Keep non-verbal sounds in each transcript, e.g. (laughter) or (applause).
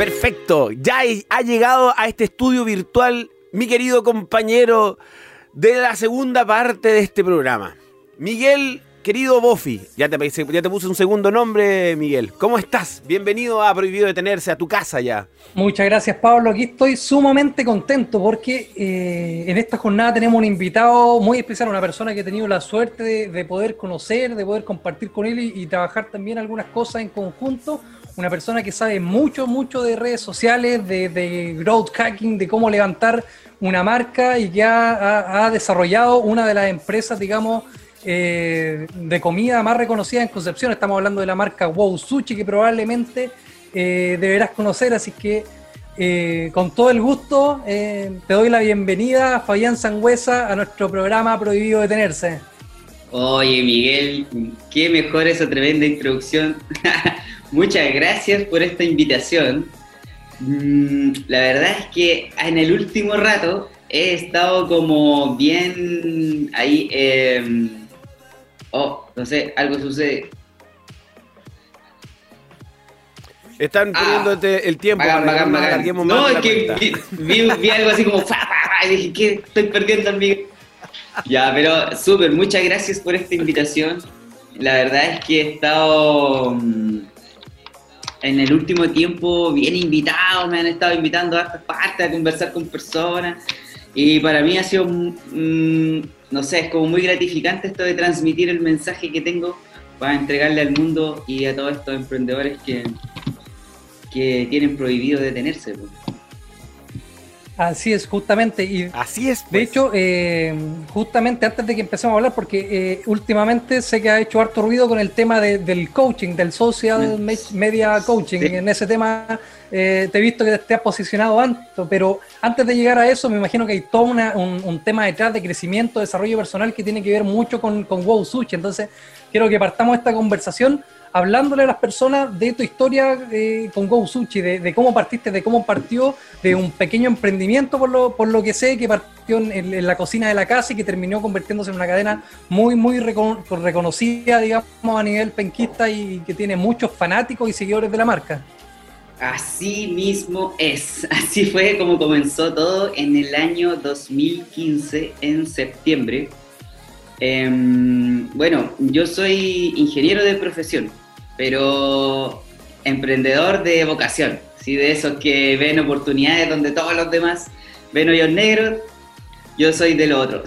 Perfecto. Ya ha llegado a este estudio virtual mi querido compañero de la segunda parte de este programa. Miguel, querido Bofi, ya te, ya te puse un segundo nombre, Miguel. ¿Cómo estás? Bienvenido a Prohibido Detenerse, a tu casa ya. Muchas gracias, Pablo. Aquí estoy sumamente contento porque eh, en esta jornada tenemos un invitado muy especial, una persona que he tenido la suerte de, poder conocer, de poder compartir con él y trabajar también algunas cosas en conjunto una persona que sabe mucho, mucho de redes sociales, de, growth hacking, de cómo levantar una marca y que ha, desarrollado una de las empresas, digamos, eh, de comida más reconocida en Concepción. Estamos hablando de la marca Wow Sushi, que probablemente eh, deberás conocer, así que eh, con todo el gusto te doy la bienvenida, Fabián Sangüesa, a nuestro programa Prohibido Detenerse. Oye, Miguel, qué mejor esa tremenda introducción. (laughs) Muchas gracias por esta invitación. Mm, la verdad es que en el último rato he estado como bien ahí. Em, oh, no sé, algo sucede. Están ah, poniéndote el tiempo bacán, para que No, es que vi, algo así como y dije, ¿qué? Estoy perdiendo amigo. Ya, pero súper, muchas gracias por esta invitación. La verdad es que he estado mm, en el último tiempo bien invitado, me han estado invitando a estas partes a conversar con personas y para mí ha sido, mm, no sé, es como muy gratificante esto de transmitir el mensaje que tengo para entregarle al mundo y a todos estos emprendedores que, que tienen prohibido detenerse. Así es, justamente. Y Así es. De pues. hecho, eh, justamente antes de que empecemos a hablar, porque eh, últimamente sé que ha hecho harto ruido con el tema del coaching, del social media coaching. En ese tema eh, te he visto que te has posicionado antes, pero antes de llegar a eso, me imagino que hay todo un, tema detrás de crecimiento, desarrollo personal que tiene que ver mucho con, con Wow Sushi. Entonces, quiero que partamos esta conversación hablándole a las personas de tu historia eh, con Go Sushi, de, cómo partiste, de cómo partió de un pequeño emprendimiento, por lo, por lo que sé, que partió en, la cocina de la casa y que terminó convirtiéndose en una cadena muy, muy reconocida, digamos, a nivel penquista y que tiene muchos fanáticos y seguidores de la marca. Así mismo es, (laughs) así fue como comenzó todo en el año 2015, en septiembre. Em, bueno, yo soy ingeniero de profesión, pero emprendedor de vocación, ¿sí? de esos que ven oportunidades donde todos los demás ven hoyos negros, yo soy de lo otro.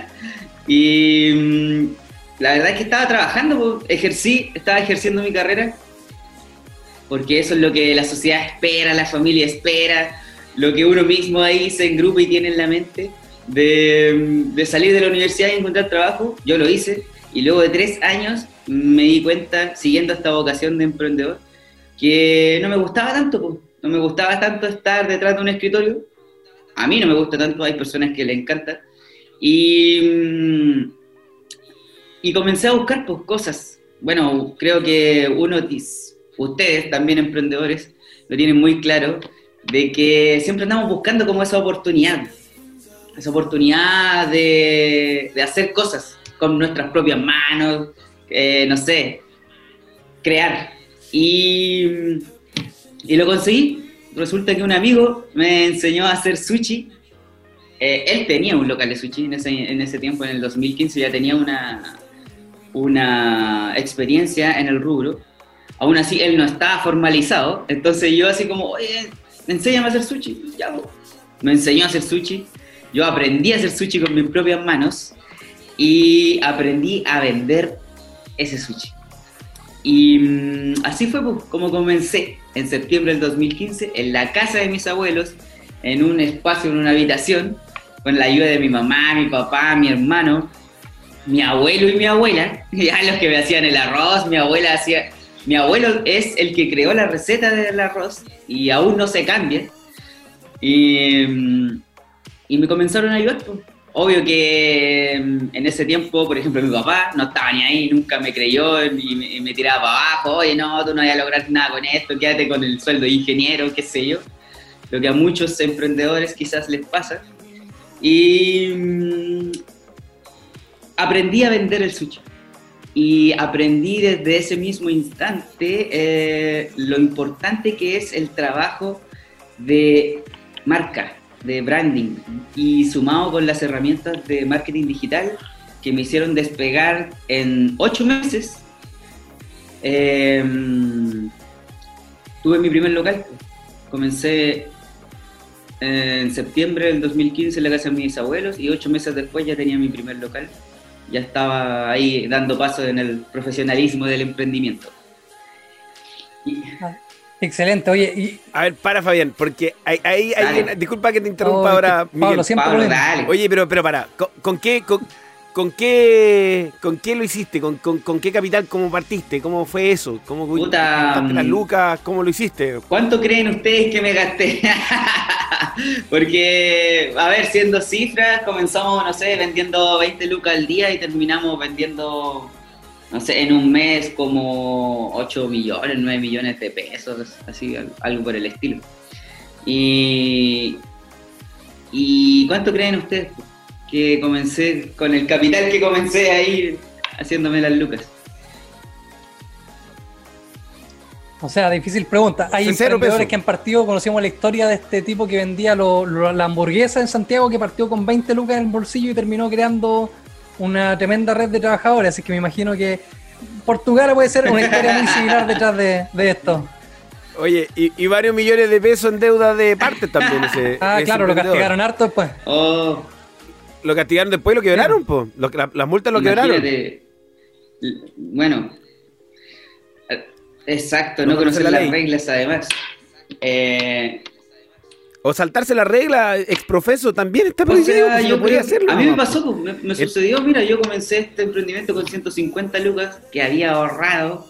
(laughs) y mm, la verdad es que estaba trabajando, pues, ejercí, estaba ejerciendo mi carrera, porque eso es lo que la sociedad espera, la familia espera, lo que uno mismo ahí se engrupa y tiene en la mente, de, mm, de salir de la universidad y encontrar trabajo, yo lo hice, y luego de tres años me di cuenta, siguiendo esta vocación de emprendedor, que no me gustaba tanto, no me gustaba tanto estar detrás de un escritorio. A mí no me gusta tanto, hay personas que le encanta. Y, mm, y comencé a buscar pues, cosas. Bueno, creo que uno, ustedes también emprendedores, lo tienen muy claro, de que siempre andamos buscando como esa oportunidad, esa oportunidad de, de hacer cosas con nuestras propias manos, eh, no sé, crear. Y, y, lo conseguí. Resulta que un amigo me enseñó a hacer sushi. Eh, él tenía un local de sushi en ese, en ese tiempo, en el 2015, ya tenía una, una experiencia en el rubro. Aún así, él no estaba formalizado. Entonces yo así como, oye, enséñame a hacer sushi. Ya, me enseñó a hacer sushi. Yo aprendí a hacer sushi con mis propias manos y aprendí a vender ese sushi. Y mm, así fue pues, como comencé en septiembre del 2015 en la casa de mis abuelos, en un espacio, en una habitación, con la ayuda de mi mamá, mi papá, mi hermano, mi abuelo y mi abuela, (laughs) ya los que me hacían el arroz, mi abuela hacía... Mi abuelo es el que creó la receta del arroz y aún no se cambia. Y, mm, y me comenzaron a ayudar. Pues. Obvio que mm, en ese tiempo, por ejemplo, mi papá no estaba ni ahí, nunca me creyó y me, tiraba para abajo, oye, no, tú no vas a lograr nada con esto, quédate con el sueldo de ingeniero, qué sé yo. Lo que a muchos emprendedores quizás les pasa. Y mm, aprendí a vender el sushi. y aprendí desde ese mismo instante eh, lo importante que es el trabajo de marca, de branding, y sumado con las herramientas de marketing digital que me hicieron despegar en ocho meses. Em, tuve mi primer local. Comencé en septiembre del 2015 en la casa de mis abuelos y ocho meses después ya tenía mi primer local. Ya estaba ahí dando paso en el profesionalismo del emprendimiento. Excelente, oye. Y... A ver, para Fabián, porque ahí, disculpa que te interrumpa ahora. Pablo, siempre Oye, pero, pero para, ¿con, qué, con, qué, ¿con qué lo hiciste? ¿Con, con, qué capital? ¿Cómo partiste? ¿Cómo fue eso? ¿Cómo Puta, las mm, lucas? ¿Cómo lo hiciste? ¿Cuánto creen ustedes que me gasté? (laughs) Porque, a ver, siendo cifras, comenzamos, no sé, vendiendo 20 lucas al día y terminamos vendiendo, no sé, en un mes como 8 millones, 9 millones de pesos, así, algo por el estilo. Y, ¿Y cuánto creen ustedes que comencé, con el capital que comencé a ir haciéndome las lucas? O sea, difícil pregunta. Hay emprendedores que han partido, conocemos la historia de este tipo que vendía la hamburguesa en Santiago, que partió con 20 lucas en el bolsillo y terminó creando una tremenda red de trabajadores. Así que me imagino que Portugal puede ser una historia muy similar detrás de, esto. Oye, y, varios millones de pesos en deuda de parte también. Ese, (laughs) ah, claro, lo castigaron harto después. Oh. Lo castigaron después y lo quebraron, pues. las multas lo quebraron. Bueno, Exacto, no, conocer, las reglas además. Eh, o saltarse la regla exprofeso también está prohibido. Pues, yo podía hacerlo. A mí me pasó, pues, me, sucedió, mira, yo comencé este emprendimiento con 150 lucas que había ahorrado,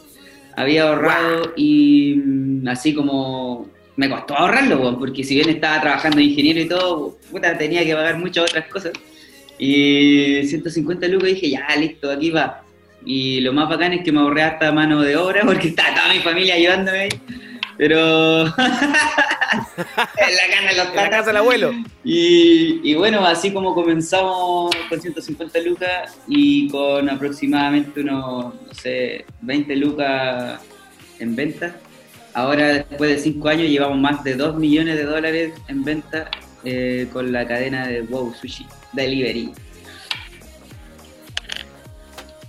había ahorrado y mm, así como me costó ahorrarlo, pues, porque si bien estaba trabajando de ingeniero y todo, puta, tenía que pagar muchas otras cosas. Y 150 lucas dije, ya, listo, aquí va. Y lo más bacán es que me ahorré hasta mano de obra porque está toda mi familia ayudándome ahí. Pero. (laughs) en la, la casa del abuelo. Y, y, bueno, así como comenzamos con 150 lucas y con aproximadamente unos, no sé, 20 lucas en venta. Ahora, después de 5 años, llevamos más de 2 millones de dólares en venta eh, con la cadena de Wow Sushi Delivery.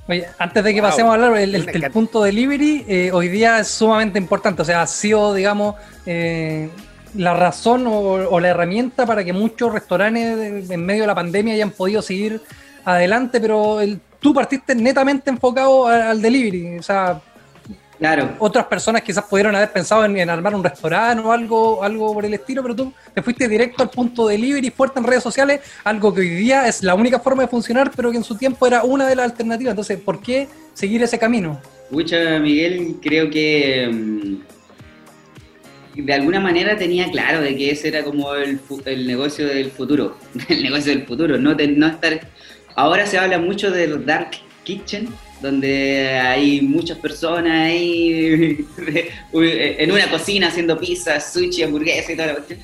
Oye, antes de que pasemos a hablar, el, el, punto delivery eh, hoy día es sumamente importante. O sea, ha sido, digamos, eh, la razón o, la herramienta para que muchos restaurantes en medio de la pandemia hayan podido seguir adelante, pero tú partiste netamente enfocado al delivery. O sea, Claro. Otras personas quizás pudieron haber pensado en, armar un restaurante o algo, algo por el estilo, pero tú te fuiste directo al punto delivery fuerte en redes sociales, algo que hoy día es la única forma de funcionar, pero que en su tiempo era una de las alternativas. Entonces, ¿por qué seguir ese camino? Mucha, Miguel, creo que mm, de alguna manera tenía claro de que ese era como el, negocio del futuro, (laughs) el negocio del futuro, no, no estar... Ahora se habla mucho del dark kitchen, donde hay muchas personas ahí (laughs) en una cocina haciendo pizza, sushi, hamburguesa y toda la cuestión.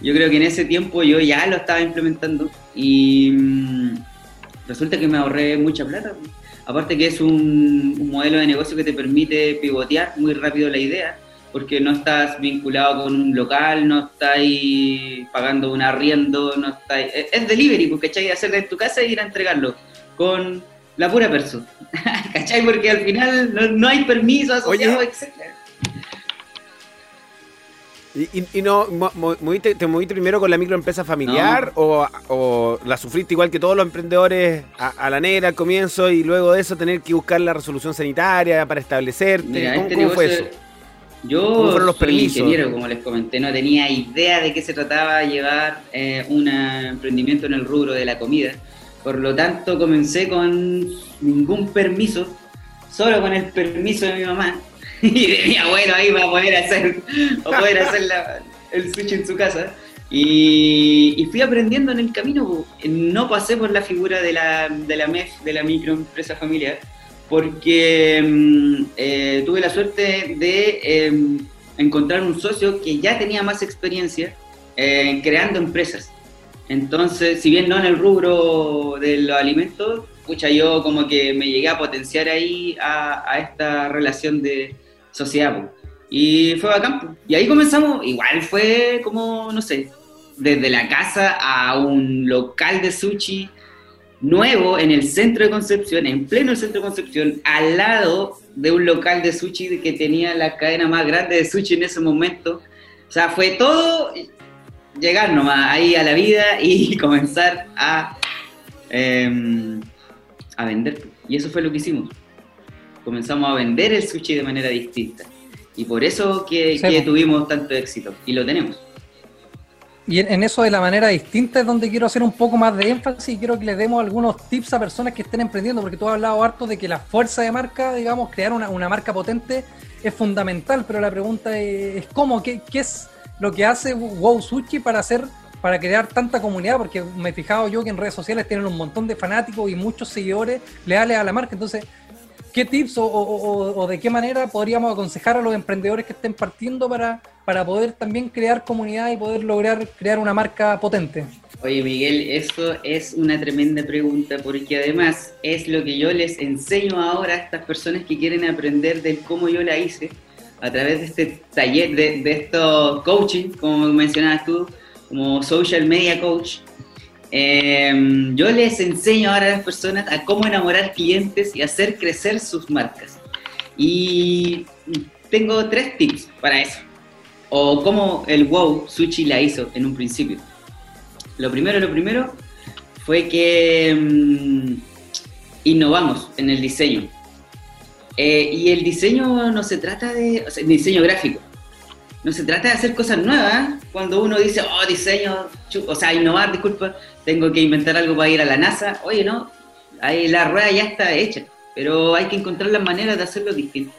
Yo creo que en ese tiempo yo ya lo estaba implementando y mm, resulta que me ahorré mucha plata. Aparte que es un, modelo de negocio que te permite pivotear muy rápido la idea, porque no estás vinculado con un local, no estás pagando un arriendo, no estás... Es, delivery, porque hay que hacerlo en tu casa y ir a entregarlo con la pura persona. (laughs) ¿Cachai? Porque al final no, hay permiso asociado, etc. ¿Y, y, no te moviste primero con la microempresa familiar o, la sufriste igual que todos los emprendedores a, la negra al comienzo y luego de eso tener que buscar la resolución sanitaria para establecerte? ¿Cómo, este fue eso? Yo los soy ingeniero, como les comenté, no tenía idea de qué se trataba llevar eh, un emprendimiento en el rubro de la comida. Por lo tanto, comencé con ningún permiso, solo con el permiso de mi mamá (laughs) y de mi abuelo ahí para poder hacer, para poder hacer el switch en su casa. Y, fui aprendiendo en el camino. No pasé por la figura de la, de la MEF, de la microempresa familiar, porque mm, eh, tuve la suerte de em, encontrar un socio que ya tenía más experiencia eh, creando empresas. Entonces, si bien no en el rubro de los alimentos, pucha, yo como que me llegué a potenciar ahí a, esta relación de sociedad. Y fue bacán. Y ahí comenzamos, igual fue como, no sé, desde la casa a un local de sushi nuevo en el centro de Concepción, en pleno centro de Concepción, al lado de un local de sushi que tenía la cadena más grande de sushi en ese momento. O sea, fue todo llegar nomás ahí a la vida y (laughs) comenzar a, em, a vender. Y eso fue lo que hicimos. Comenzamos a vender el sushi de manera distinta. Y por eso que, que tuvimos tanto éxito. Y lo tenemos. Y en, eso de la manera distinta es donde quiero hacer un poco más de énfasis y quiero que les demos algunos tips a personas que estén emprendiendo, porque tú has hablado harto de que la fuerza de marca, digamos, crear una, marca potente es fundamental, pero la pregunta es, ¿cómo? ¿Qué, es lo que hace Wow Sushi para hacer, para crear tanta comunidad? Porque me he fijado yo que en redes sociales tienen un montón de fanáticos y muchos seguidores leales a la marca, entonces ¿qué tips o, de qué manera podríamos aconsejar a los emprendedores que estén partiendo para, para poder también crear comunidad y poder lograr crear una marca potente? Oye Miguel, eso es una tremenda pregunta porque además es lo que yo les enseño ahora a estas personas que quieren aprender del cómo yo la hice a través de este taller, de, de estos coaching, como mencionabas tú, como social media coach, Em, yo les enseño ahora a las personas a cómo enamorar clientes y hacer crecer sus marcas. Y tengo tres tips para eso. O cómo el wow Sushi la hizo en un principio. Lo primero, lo primero fue que em, innovamos en el diseño. Eh, y el diseño no se trata de, o sea, diseño gráfico. No se trata de hacer cosas nuevas. Cuando uno dice, oh, diseño, o sea, innovar, disculpa, tengo que inventar algo para ir a la NASA. Oye, no, ahí la rueda ya está hecha, pero hay que encontrar las maneras de hacerlo distinto.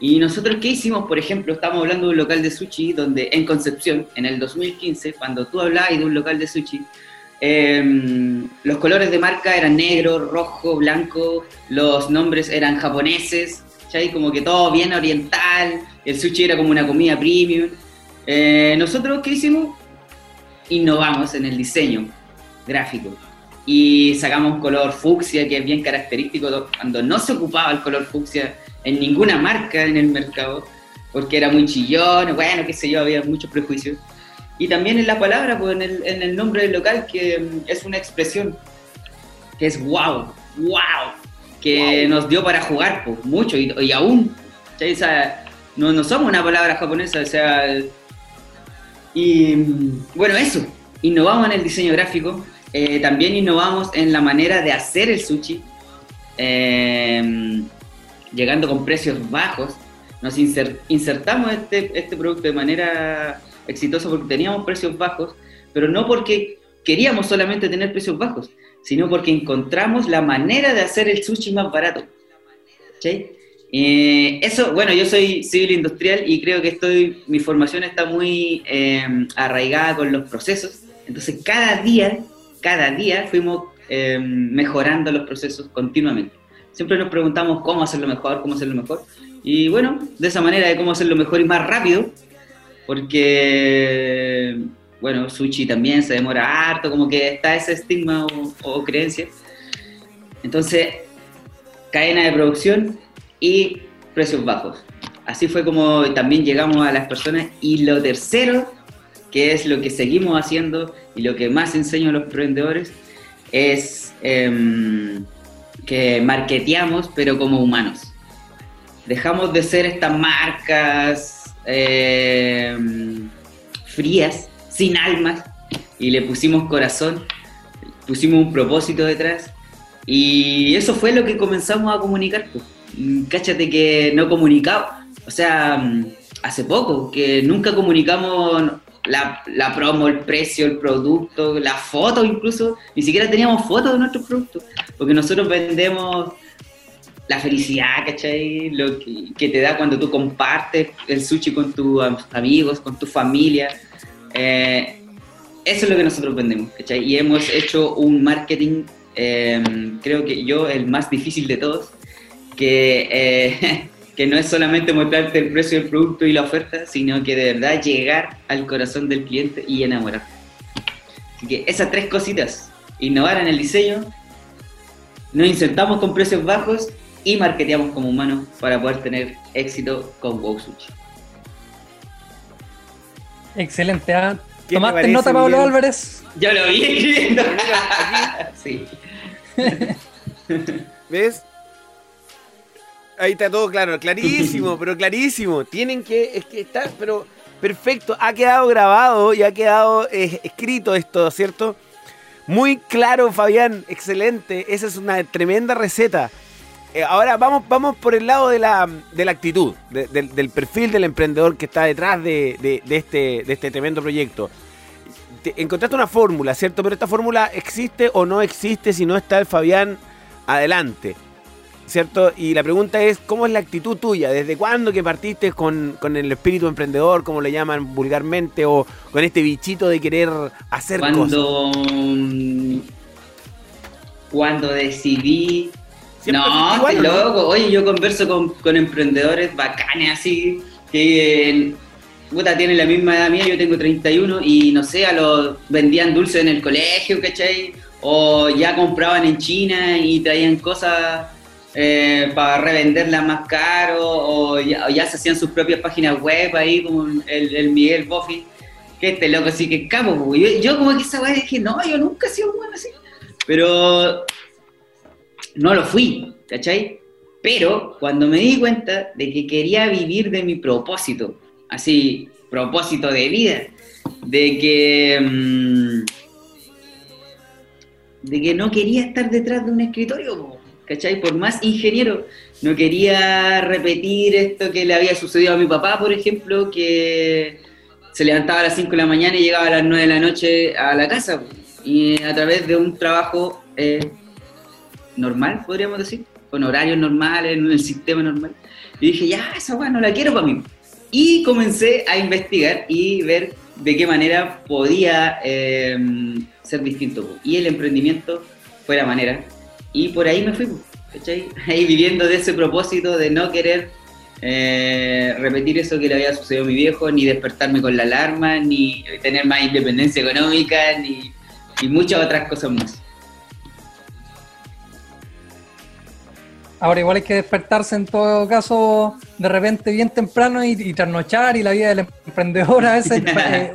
Y nosotros, ¿qué hicimos? Por ejemplo, estamos hablando de un local de sushi donde en Concepción, en el 2015, cuando tú hablabas de un local de sushi, em, los colores de marca eran negro, rojo, blanco, los nombres eran japoneses, ¿sí? como que todo bien oriental, el sushi era como una comida premium. Eh, nosotros, ¿qué hicimos? Innovamos en el diseño gráfico. Y sacamos color fucsia, que es bien característico cuando no se ocupaba el color fucsia en ninguna marca en el mercado, porque era muy chillón, bueno, qué sé yo, había muchos prejuicios. Y también en la palabra, pues en el, en el nombre del local, que mm, es una expresión, que es wow, wow, que nos dio para jugar, pues mucho, y, aún, no, no somos una palabra japonesa, o sea, y mm, bueno, eso, innovamos en el diseño gráfico, eh, también innovamos en la manera de hacer el sushi, em, llegando con precios bajos. Nos insertamos este, este producto de manera exitosa porque teníamos precios bajos, pero no porque queríamos solamente tener precios bajos, sino porque encontramos la manera de hacer el sushi más barato. Eh, eso, bueno, yo soy civil industrial y creo que estoy, mi formación está muy em, arraigada con los procesos. Entonces, cada día cada día fuimos eh, mejorando los procesos continuamente. Siempre nos preguntamos cómo hacerlo mejor, cómo hacerlo mejor. Y bueno, de esa manera de cómo hacerlo mejor y más rápido, porque, bueno, sushi también se demora harto, como que está ese estigma o, creencia. Entonces, cadena de producción y precios bajos. Así fue como también llegamos a las personas. Y lo tercero, que es lo que seguimos haciendo y lo que más enseño a los emprendedores es em, que marketeamos, pero como humanos. Dejamos de ser estas marcas em, frías, sin almas, y le pusimos corazón, pusimos un propósito detrás, y eso fue lo que comenzamos a comunicar. Pues. Cáchate que no comunicaba, o sea, hace poco, que nunca comunicamos la, la, promo, el precio, el producto, la foto incluso, ni siquiera teníamos fotos de nuestros productos, porque nosotros vendemos la felicidad, ¿cachai? Lo que, te da cuando tú compartes el sushi con tus amigos, con tu familia. Eh, eso es lo que nosotros vendemos, ¿cachai? Y hemos hecho un marketing, eh, creo que yo, el más difícil de todos, que eh, (laughs) que no es solamente mostrarte el precio del producto y la oferta, sino que de verdad llegar al corazón del cliente y enamorar. Así que esas tres cositas, innovar en el diseño, nos insertamos con precios bajos y marketeamos como humanos para poder tener éxito con Wow Sushi. Excelente, ¿ah? ¿Tomaste nota, Pablo Álvarez? Yo lo vi escribiendo. (laughs) sí. (laughs) ¿Ves? Ahí está todo claro, clarísimo, (laughs) pero clarísimo. Tienen que, es que está, pero perfecto. Ha quedado grabado y ha quedado eh, escrito esto, ¿cierto? Muy claro, Fabián, excelente. Esa es una tremenda receta. Eh, ahora vamos, vamos por el lado de la, de la actitud, del perfil del emprendedor que está detrás de, este, de este tremendo proyecto. encontraste una fórmula, ¿cierto? Pero esta fórmula existe o no existe si no está el Fabián adelante. ¿cierto? Y la pregunta es, ¿cómo es la actitud tuya? ¿Desde cuándo que partiste con, el espíritu emprendedor, como le llaman vulgarmente, o con este bichito de querer hacer cuando, cosas? Cuando decidí... No, qué loco. Oye, yo converso con, emprendedores bacanes así, que puta, tienen la misma edad mía, yo tengo 31, y no sé, a los vendían dulces en el colegio, ¿cachai? O ya compraban en China y traían cosas eh, para revenderla más caro o ya, se hacían sus propias páginas web ahí como el, Miguel Buffy que este loco sí que capo yo, yo, como que esa weá dije no yo nunca he sido bueno así pero no lo fui ¿cachai? pero cuando me di cuenta de que quería vivir de mi propósito así propósito de vida de que mm, de que no quería estar detrás de un escritorio ¿cachai? Por más ingeniero, no quería repetir esto que le había sucedido a mi papá, por ejemplo, que se levantaba a las 5 de la mañana y llegaba a las 9 de la noche a la casa, y a través de un trabajo eh, normal, podríamos decir, con horarios normales, en el sistema normal. Y dije, ya, esa weá no la quiero para mí. Y comencé a investigar y ver de qué manera podía eh, ser distinto. Y el emprendimiento fue la manera y por ahí me fui, ¿cachai? (laughs) Ahí viviendo de ese propósito de no querer eh, repetir eso que le había sucedido a mi viejo, ni despertarme con la alarma, ni tener más independencia económica, ni y muchas otras cosas más. Ahora igual hay que despertarse en todo caso de repente bien temprano y, trasnochar y la vida del emprendedor a (laughs) veces eh,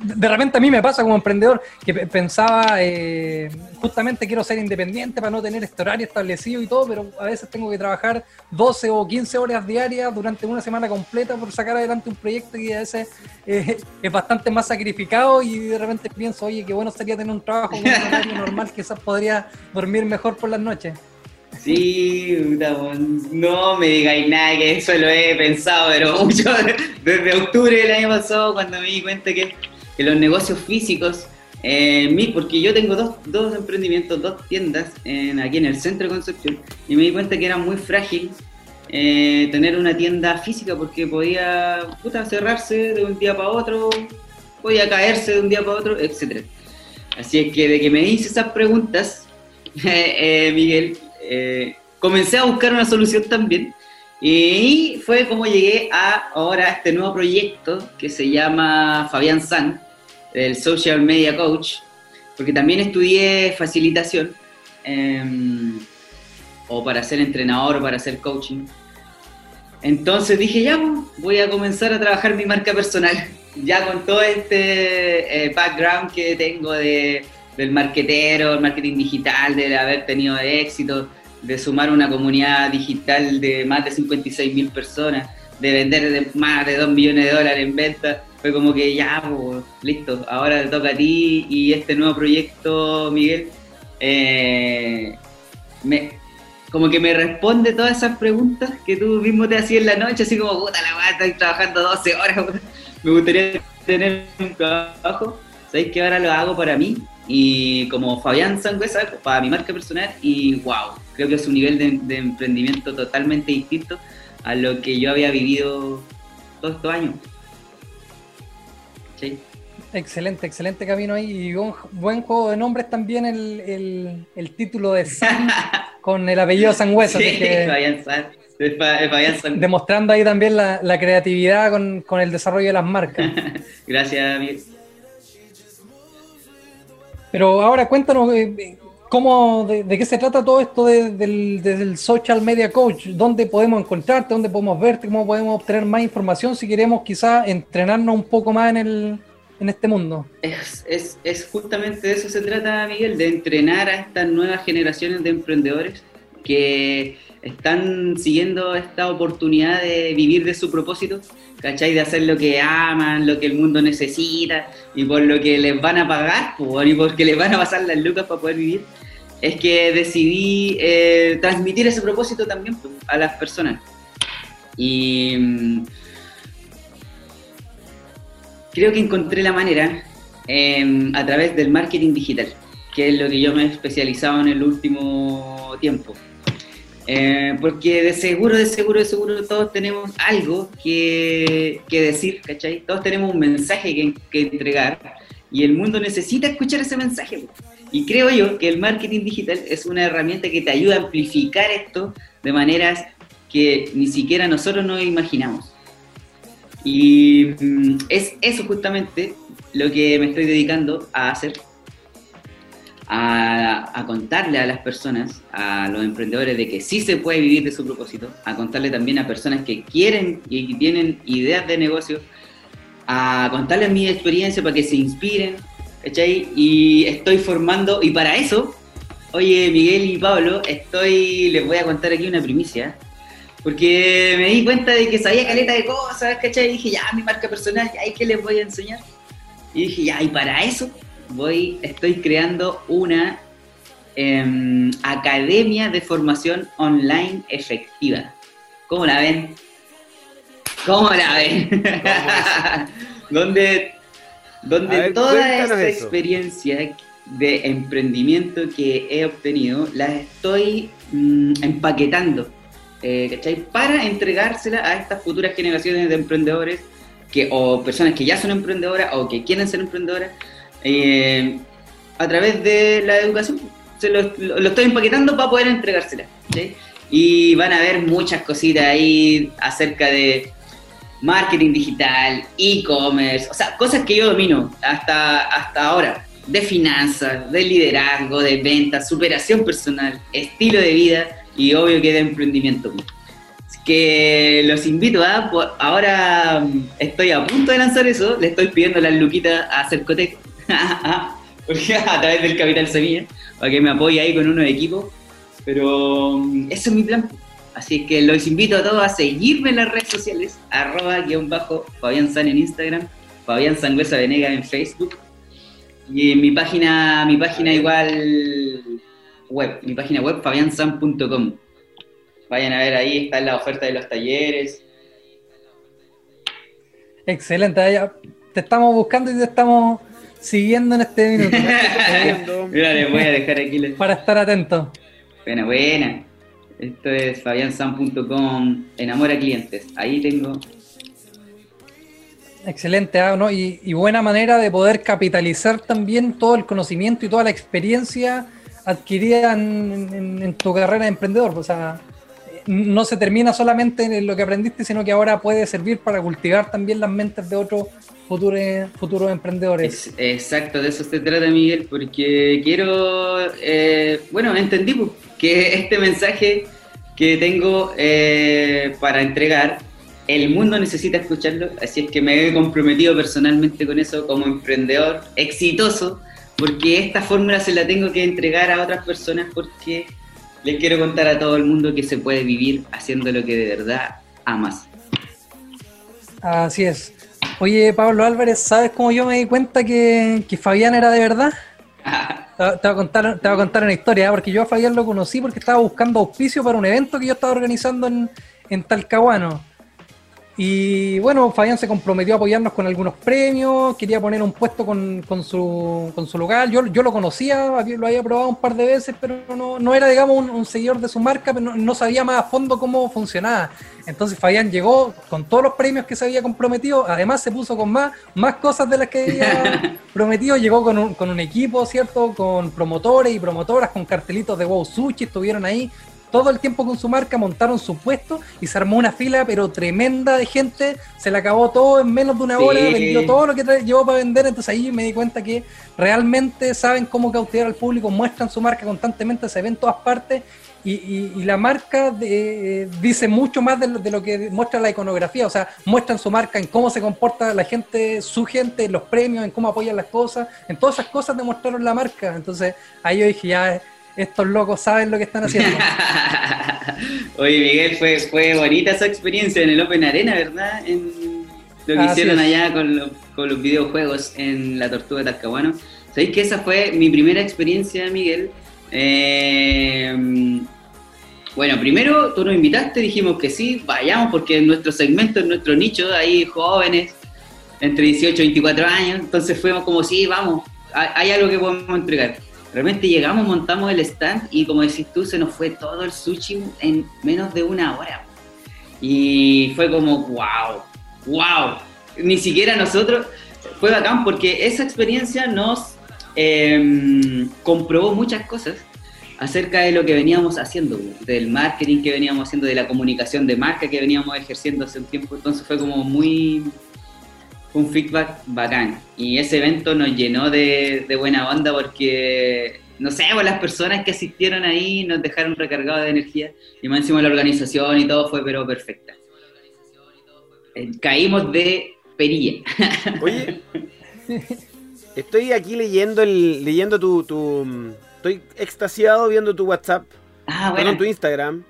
de repente a mí me pasa como emprendedor que pensaba, eh, justamente quiero ser independiente para no tener este horario establecido y todo, pero a veces tengo que trabajar 12 o 15 horas diarias durante una semana completa por sacar adelante un proyecto que a veces eh, (laughs) es bastante más sacrificado y de repente pienso, oye, qué bueno sería tener un trabajo con un (laughs) horario normal, quizás podría dormir mejor por las noches. Sí, no me digáis nada que eso lo he pensado, pero (laughs) mucho desde octubre del año pasado cuando me di cuenta que que los negocios físicos, eh, porque yo tengo dos, dos emprendimientos, dos tiendas en, aquí en el centro de Concepción, y me di cuenta que era muy frágil eh, tener una tienda física porque podía puta, cerrarse de un día para otro, podía caerse de un día para otro, etc. Así es que de que me hice esas preguntas, (laughs) eh, Miguel, comencé a buscar una solución también. Y fue como llegué a ahora este nuevo proyecto que se llama Fabián San, el Social Media Coach, porque también estudié facilitación, em, o para ser entrenador o para hacer coaching. Entonces dije, ya, pues, voy a comenzar a trabajar mi marca personal, (laughs) ya con todo este eh, background que tengo de, del marketero, el marketing digital, de haber tenido éxito, de sumar una comunidad digital de más de 56 mil personas, de vender más de 2 millones de dólares en venta fue como que ya, listo, ahora te toca a ti y este nuevo proyecto, Miguel, eh, me, como que me responde todas esas preguntas que tú mismo te hacías en la noche, así como, puta la weá, estoy trabajando 12 horas, me gustaría tener un trabajo. ¿Sabéis que ahora lo hago para mí? Y como Fabián Sangüesa, para mi marca personal, y wow, creo que es un nivel de, de emprendimiento totalmente distinto a lo que yo había vivido todos estos años. Excelente, excelente camino ahí. Y un buen juego de nombres también el, título de San (laughs) con el apellido Sangüesa. Sí, Demostrando ahí también la, creatividad con, el desarrollo de las marcas. (laughs) Gracias. Pero ahora cuéntanos, eh, ¿Cómo, de, qué se trata todo esto del, social media coach? ¿Dónde podemos encontrarte? ¿Dónde podemos verte? ¿Cómo podemos obtener más información si queremos quizá entrenarnos un poco más en, el, en este mundo? Es, es, es justamente de eso se trata, Miguel, de entrenar a estas nuevas generaciones de emprendedores que están siguiendo esta oportunidad de vivir de su propósito, ¿cachai? De hacer lo que aman, lo que el mundo necesita y por lo que les van a pagar, y porque les van a pasar las lucas para poder vivir es que decidí eh, transmitir ese propósito también a las personas. Y mm, creo que encontré la manera em, a través del marketing digital, que es lo que yo me he especializado en el último tiempo. Eh, porque de seguro, de seguro, de seguro todos tenemos algo que, decir, ¿cachai? Todos tenemos un mensaje que, que entregar y el mundo necesita escuchar ese mensaje. Y creo yo que el marketing digital es una herramienta que te ayuda a amplificar esto de maneras que ni siquiera nosotros nos imaginamos. Y mm, es eso justamente lo que me estoy dedicando a hacer, a, contarle a las personas, a los emprendedores, de que sí se puede vivir de su propósito, a contarle también a personas que quieren y tienen ideas de negocio, a contarles mi experiencia para que se inspiren, y estoy formando, y para eso, oye, Miguel y Pablo, estoy, les voy a contar aquí una primicia, porque me di cuenta de que sabía caleta de cosas, ¿cachai? Y dije, ya, mi marca personal, ¿y qué les voy a enseñar? Y dije, ya, y para eso voy, estoy creando una em, academia de formación online efectiva. ¿Cómo la ven? ¿Cómo la ven? (laughs) Donde donde toda esta experiencia de emprendimiento que he obtenido la estoy mm, empaquetando, eh, Para entregársela a estas futuras generaciones de emprendedores que, o personas que ya son emprendedoras o que quieren ser emprendedoras eh, a través de la educación. Se lo, estoy empaquetando para poder entregársela. Y van a ver muchas cositas ahí acerca de marketing digital, e-commerce, o sea, cosas que yo domino hasta, hasta ahora, de finanzas, de liderazgo, de ventas, superación personal, estilo de vida y obvio que de emprendimiento. Que los invito a, ahora mm, estoy a punto de lanzar eso, le estoy pidiendo las luquitas a Cercotec, (laughs) porque a través del Capital Semilla, para que me apoye ahí con unos equipos, pero mm, ese es mi plan Así que los invito a todos a seguirme en las redes sociales, arroba guion bajo Fabián San en Instagram, Fabián Sangüesa Venega en Facebook. Y en mi página, mi página igual web, mi página web fabiansan.com. Vayan a ver ahí, está la oferta de los talleres. Excelente, te estamos buscando y te estamos siguiendo en este minuto. (laughs) Mira, les voy a dejar aquí. Para estar atento. Buena, buena. Esto es fabiansan.com, enamora clientes. Ahí tengo. Excelente, ah, ¿no? y, buena manera de poder capitalizar también todo el conocimiento y toda la experiencia adquirida en, tu carrera de emprendedor. O sea, no se termina solamente en lo que aprendiste, sino que ahora puede servir para cultivar también las mentes de otros futuros, emprendedores. exacto, de eso se trata, Miguel, porque quiero, eh, bueno, entendí pues, que (laughs) este mensaje que tengo eh, para entregar, el mundo necesita escucharlo, así es que me he comprometido personalmente con eso como emprendedor exitoso, porque esta fórmula se la tengo que entregar a otras personas porque les quiero contar a todo el mundo que se puede vivir haciendo lo que de verdad amas. Así es. Oye, Pablo Álvarez, ¿sabes cómo yo me di cuenta que, que Fabián era de verdad? (laughs) Te, voy a contar, te voy a contar una historia, ¿eh? porque yo a Fabián lo conocí porque estaba buscando auspicio para un evento que yo estaba organizando en, en Talcahuano. Y bueno, Fabián se comprometió a apoyarnos con algunos premios, quería poner un puesto con, su, con su local. Yo, yo lo conocía, lo había probado un par de veces, pero no, no era, digamos, un, seguidor de su marca, pero no, sabía más a fondo cómo funcionaba. Entonces Fabián llegó con todos los premios que se había comprometido, además se puso con más, más cosas de las que había (laughs) prometido, llegó con un, con un equipo, ¿cierto? Con promotores y promotoras, con cartelitos de Wow Sushi, estuvieron ahí todo el tiempo con su marca, montaron su puesto y se armó una fila, pero tremenda de gente, se le acabó todo en menos de una hora, vendió todo lo que llevó para vender, entonces ahí me di cuenta que realmente saben cómo cautivar al público, muestran su marca constantemente, se ven en todas partes y, la marca dice mucho más de lo, que muestra la iconografía, o sea, muestran su marca en cómo se comporta la gente, su gente, en los premios, en cómo apoyan las cosas, en todas esas cosas demostraron la marca. Entonces ahí yo dije, ya, estos locos saben lo que están haciendo. (laughs) Oye, Miguel, fue, fue bonita esa experiencia en el Open Arena, ¿verdad? En lo que hicieron allá con, con los videojuegos en la Tortuga de Talcahuano. ¿Sabéis que esa fue mi primera experiencia, Miguel? Eh, bueno, primero tú nos invitaste, dijimos que sí, vayamos porque en nuestro segmento, en nuestro nicho, hay jóvenes entre 18 y 24 años, entonces fuimos como, sí, vamos, hay algo que podemos entregar. Realmente llegamos, montamos el stand y como decís tú, se nos fue todo el sushi en menos de una hora. Y fue como, wow, wow. Ni siquiera nosotros, fue bacán porque esa experiencia nos eh, comprobó muchas cosas acerca de lo que veníamos haciendo, del marketing que veníamos haciendo, de la comunicación de marca que veníamos ejerciendo hace un tiempo. Entonces fue como muy un feedback bacán. Y ese evento nos llenó de, buena onda porque, no sé, pues, las personas que asistieron ahí nos dejaron recargados de energía y más encima la organización y todo fue pero perfecta. Eh, caímos de perilla. (laughs) Oye, estoy aquí leyendo el leyendo tu estoy extasiado viendo tu WhatsApp, ah, bueno. tu Instagram,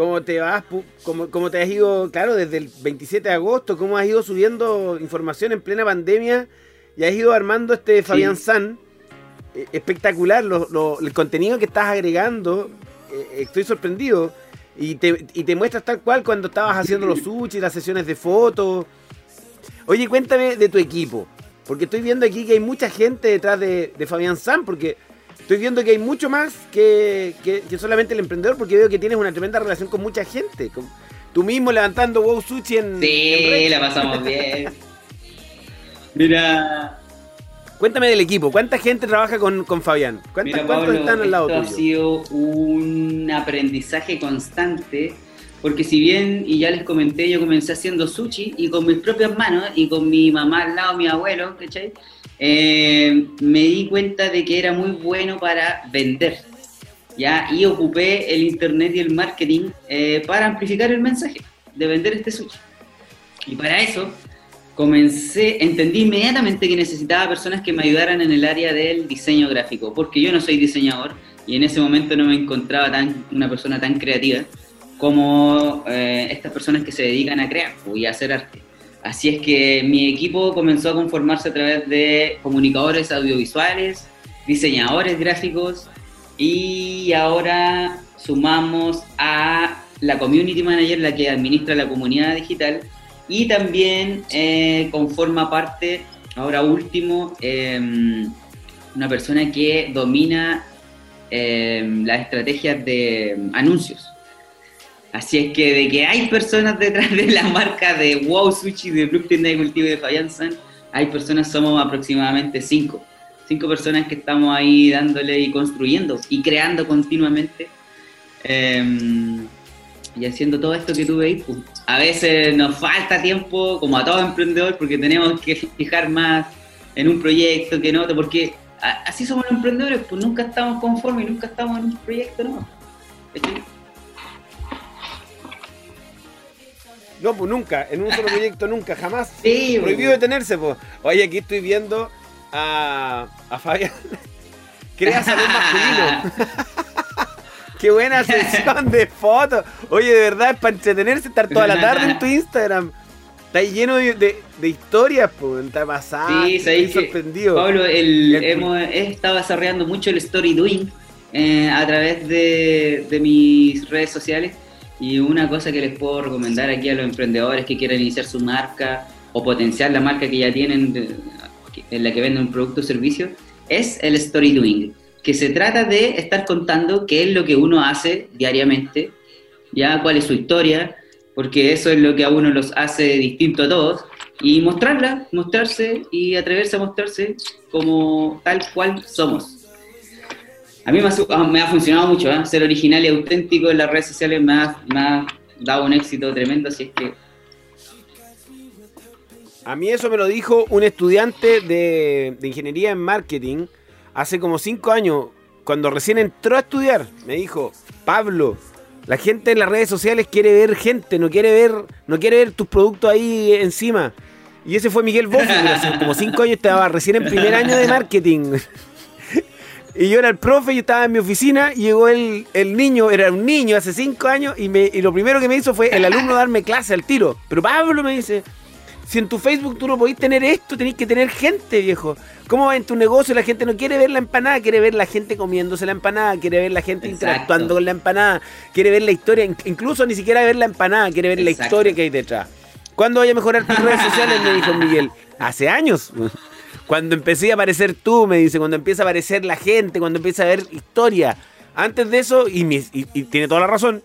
cómo te vas, cómo, cómo, te has ido, claro, desde el 27 de agosto, cómo has ido subiendo información en plena pandemia y has ido armando este Fabián San. Eh, espectacular el contenido que estás agregando. Eh, estoy sorprendido. Y te, y te muestras tal cual cuando estabas haciendo los sushi, las sesiones de fotos. Oye, cuéntame de tu equipo. Porque estoy viendo aquí que hay mucha gente detrás de, de Fabián San, porque estoy viendo que hay mucho más que, solamente el emprendedor, porque veo que tienes una tremenda relación con mucha gente. tú mismo levantando Wow Sushi en. Sí, la pasamos bien. (laughs) Mira. Cuéntame del equipo, ¿cuánta gente trabaja con, Fabián? ¿Cuántos, Mira, están al lado esto ha sido un aprendizaje constante, porque si bien, y ya les comenté, yo comencé haciendo sushi y con mis propias manos y con mi mamá al lado, mi abuelo, ¿cachai? Eh, me di cuenta de que era muy bueno para vender. ¿ya? Y ocupé el internet y el marketing eh, para amplificar el mensaje de vender este sushi. Y para eso comencé, entendí inmediatamente que necesitaba personas que me ayudaran en el área del diseño gráfico, porque yo no soy diseñador y en ese momento no me encontraba tan, una persona tan creativa como eh, estas personas que se dedican a crear y a hacer arte. Así es que mi equipo comenzó a conformarse a través de comunicadores audiovisuales, diseñadores gráficos y ahora sumamos a la community manager, la que administra la comunidad digital y también eh, conforma parte, ahora último, em, una persona que domina em, las estrategias de anuncios. Así es que de que hay personas detrás de la marca de Wow Sushi, de Blue de Cultivo de Fabián hay personas, somos aproximadamente cinco. Cinco personas que estamos ahí dándole y construyendo y creando continuamente. Em, y haciendo todo esto que tú veis, pues, a veces nos falta tiempo, como a todo emprendedor, porque tenemos que fijar más en un proyecto que en otro, porque así somos los emprendedores, pues nunca estamos conformes, nunca estamos en un proyecto, ¿no? No, pues nunca, en un solo (laughs) proyecto nunca, jamás. Sí, Prohibido detenerse, pues. Oye, aquí estoy viendo a, a Fabián. (laughs) Crea salud masculino. (laughs) Qué buena sesión de fotos. Oye, de verdad, es para entretenerse, estar toda la tarde en tu Instagram. Está lleno de, de, historias, pues, está pasado. Sí, estoy sorprendido. Pablo, el, hemos, he estado desarrollando mucho el story doing eh, a través de, de mis redes sociales y una cosa que les puedo recomendar aquí a los emprendedores que quieran iniciar su marca o potenciar la marca que ya tienen en la que venden un producto o servicio es el story doing, que se trata de estar contando qué es lo que uno hace diariamente, ya cuál es su historia, porque eso es lo que a uno los hace distinto a todos, y mostrarla, mostrarse y atreverse a mostrarse como tal cual somos. A mí me ha, ha funcionado mucho, ¿eh? ser original y auténtico en las redes sociales me ha, dado un éxito tremendo, así es que... A mí eso me lo dijo un estudiante de, ingeniería en marketing hace como cinco años, cuando recién entró a estudiar. Me dijo, Pablo, la gente en las redes sociales quiere ver gente, no quiere ver, no quiere ver tus productos ahí encima. Y ese fue Miguel Boffi, hace como cinco años estaba recién en primer año de marketing. (laughs) Y yo era el profe, yo estaba en mi oficina y llegó el, el niño, era un niño hace cinco años y, me, y lo primero que me hizo fue el alumno darme clase al tiro. Pero Pablo me dice, si en tu Facebook tú no podés tener esto, tenés que tener gente, viejo. ¿Cómo va en tu negocio? La gente no quiere ver la empanada, quiere ver la gente comiéndose la empanada, quiere ver la gente interactuando con la empanada, quiere ver la historia, incluso ni siquiera ver la empanada, quiere ver la historia que hay detrás. ¿Cuándo voy a mejorar tus redes sociales? Me dijo Miguel. Hace años. Cuando empecé a aparecer tú, me dice, cuando empieza a aparecer la gente, cuando empieza a ver historia. Antes de eso, y, y, tiene toda la razón,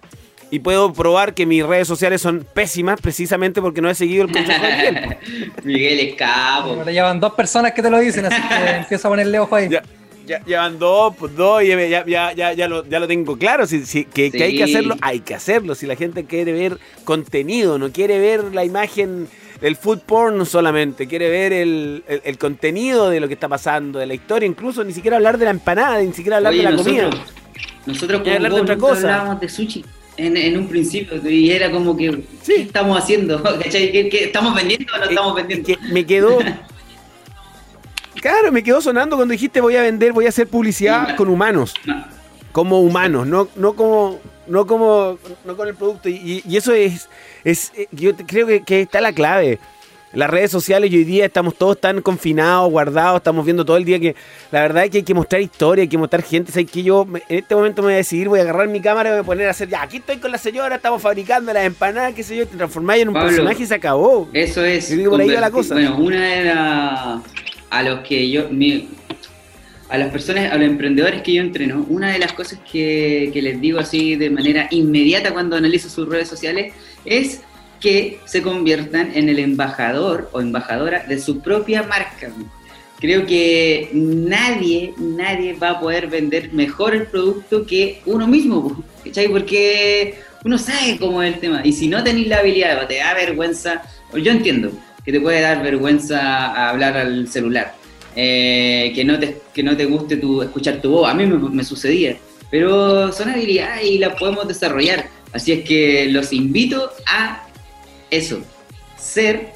y puedo probar que mis redes sociales son pésimas precisamente porque no he seguido el consejo de (laughs) Miguel. Miguel es cabo. Pero llevan dos personas que te lo dicen, así que (laughs) empieza a ponerle ojo ahí. Ya, llevan dos, pues dos, y ya, ya, ya, ya, lo, ya lo tengo claro. Si, si que, que, hay que hacerlo, hay que hacerlo. Si la gente quiere ver contenido, no quiere ver la imagen el food porn solamente, quiere ver el, el, contenido de lo que está pasando, de la historia, incluso ni siquiera hablar de la empanada, ni siquiera hablar de la comida. Nosotros como hablar de otra cosa. hablábamos de sushi en, en, un principio y era como que, ¿qué estamos haciendo? (laughs) ¿Qué, estamos vendiendo o no estamos vendiendo? me quedó... (laughs) Claro, me quedó sonando cuando dijiste voy a vender, voy a hacer publicidad con humanos. Como humanos, no, no como no como no con el producto. Y, eso es, es eh, yo creo que, que, está la clave. Las redes sociales y hoy día estamos todos tan confinados, guardados, estamos viendo todo el día que la verdad es que hay que mostrar historia, hay que mostrar gente. ¿sabes? que yo en este momento me voy a decidir, voy a agarrar mi cámara y me voy a poner a hacer, ya, aquí estoy con la señora, estamos fabricando las empanadas, qué sé yo, te transformáis en un personaje y se acabó. Eso es. por ahí la cosa. Bueno, una era a los que yo, a las personas, a los emprendedores que yo entreno, una de las cosas que, les digo así de manera inmediata cuando analizo sus redes sociales es que se conviertan en el embajador o embajadora de su propia marca. Creo que nadie, nadie va a poder vender mejor el producto que uno mismo, ¿cachai? Porque uno sabe cómo es el tema. Y si no tenéis la habilidad, te da vergüenza, yo entiendo que te puede dar vergüenza hablar al celular eh, que, no te, que no te guste tu, escuchar tu voz. A mí me, sucedía, pero son habilidades y las podemos desarrollar. Así es que los invito a eso, ser,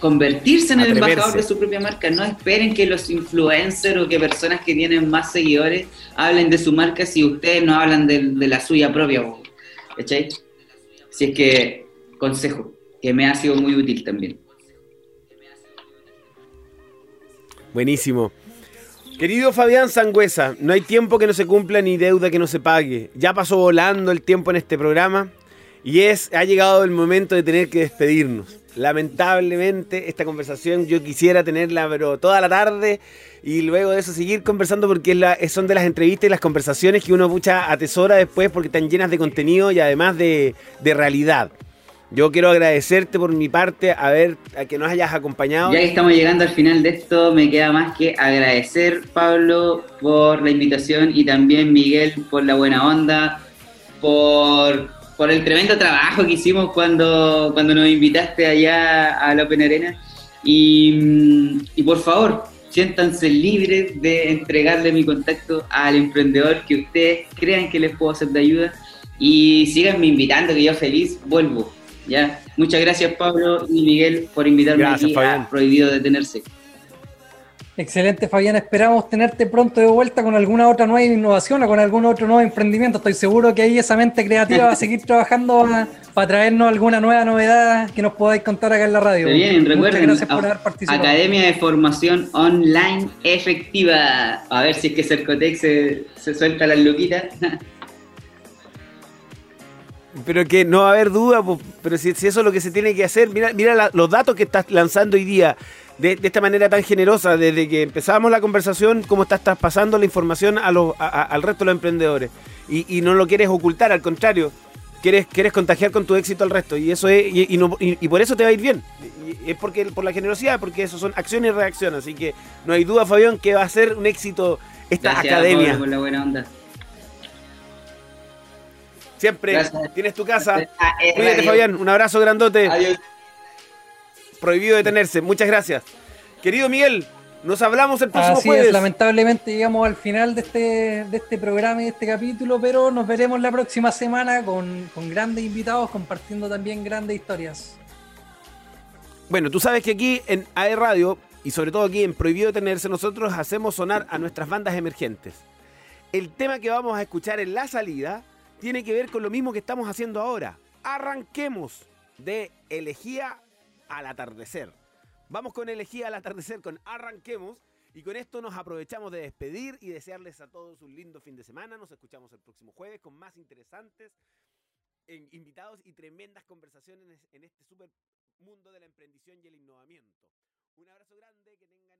convertirse en el embajador de su propia marca. No esperen que los influencers o que personas que tienen más seguidores hablen de su marca si ustedes no hablan de, de la suya propia. ¿Cachai? Así es que, consejo, que me ha sido muy útil también. Buenísimo. Querido Fabián Sangüesa, no hay tiempo que no se cumpla ni deuda que no se pague. Ya pasó volando el tiempo en este programa y es ha llegado el momento de tener que despedirnos. Lamentablemente esta conversación yo quisiera tenerla pero toda la tarde y luego de eso seguir conversando porque es son de las entrevistas y las conversaciones que uno mucha atesora después porque están llenas de contenido y además de, de realidad. Yo quiero agradecerte por mi parte a ver que nos hayas acompañado. Ya que estamos llegando al final de esto, me queda más que agradecer Pablo por la invitación y también Miguel por la buena onda, por, por el tremendo trabajo que hicimos cuando, cuando nos invitaste allá a la Open Arena. Y, y por favor, siéntanse libres de entregarle mi contacto al emprendedor que ustedes crean que les puedo hacer de ayuda. Y síganme invitando, que yo feliz vuelvo. Ya, muchas gracias Pablo y Miguel por invitarme aquí a Prohibido Detenerse. Excelente, Fabián. Esperamos tenerte pronto de vuelta con alguna otra nueva innovación o con algún otro nuevo emprendimiento. Estoy seguro que ahí esa mente creativa va a seguir (laughs) trabajando para traernos alguna nueva novedad que nos podáis contar acá en la radio. bien, recuerden, gracias por haber participado. Academia de Formación Online Efectiva. A ver si es que Cercotec se, se suelta las luquitas. (laughs) Pero que no va a haber duda, pero si, eso es lo que se tiene que hacer, mira, mira los datos que estás lanzando hoy día de, esta manera tan generosa, desde que empezamos la conversación, cómo estás traspasando la información a al resto de los emprendedores. Y, no lo quieres ocultar, al contrario, quieres, quieres contagiar con tu éxito al resto. Y eso es, y, y por eso te va a ir bien. es porque por la generosidad, porque eso son acciones y reacciones. Así que no hay duda, Fabián, que va a ser un éxito esta academia. Por la buena onda. Siempre tienes tu casa. Cuídate, Fabián. Un abrazo grandote. Adiós. Prohibido detenerse. Muchas gracias. Querido Miguel, nos hablamos el próximo Así jueves. Es, lamentablemente llegamos al final de este, de este programa y de este capítulo, pero nos veremos la próxima semana con, con grandes invitados compartiendo también grandes historias. Bueno, tú sabes que aquí en AE Radio y sobre todo aquí en Prohibido Detenerse, nosotros hacemos sonar a nuestras bandas emergentes. El tema que vamos a escuchar en la salida tiene que ver con lo mismo que estamos haciendo ahora. Arranquemos de elegía al atardecer. Vamos con elegía al atardecer, con arranquemos. Y con esto nos aprovechamos de despedir y desearles a todos un lindo fin de semana. Nos escuchamos el próximo jueves con más interesantes invitados y tremendas conversaciones en este super mundo de la emprendición y el innovamiento. Un abrazo grande, que tengan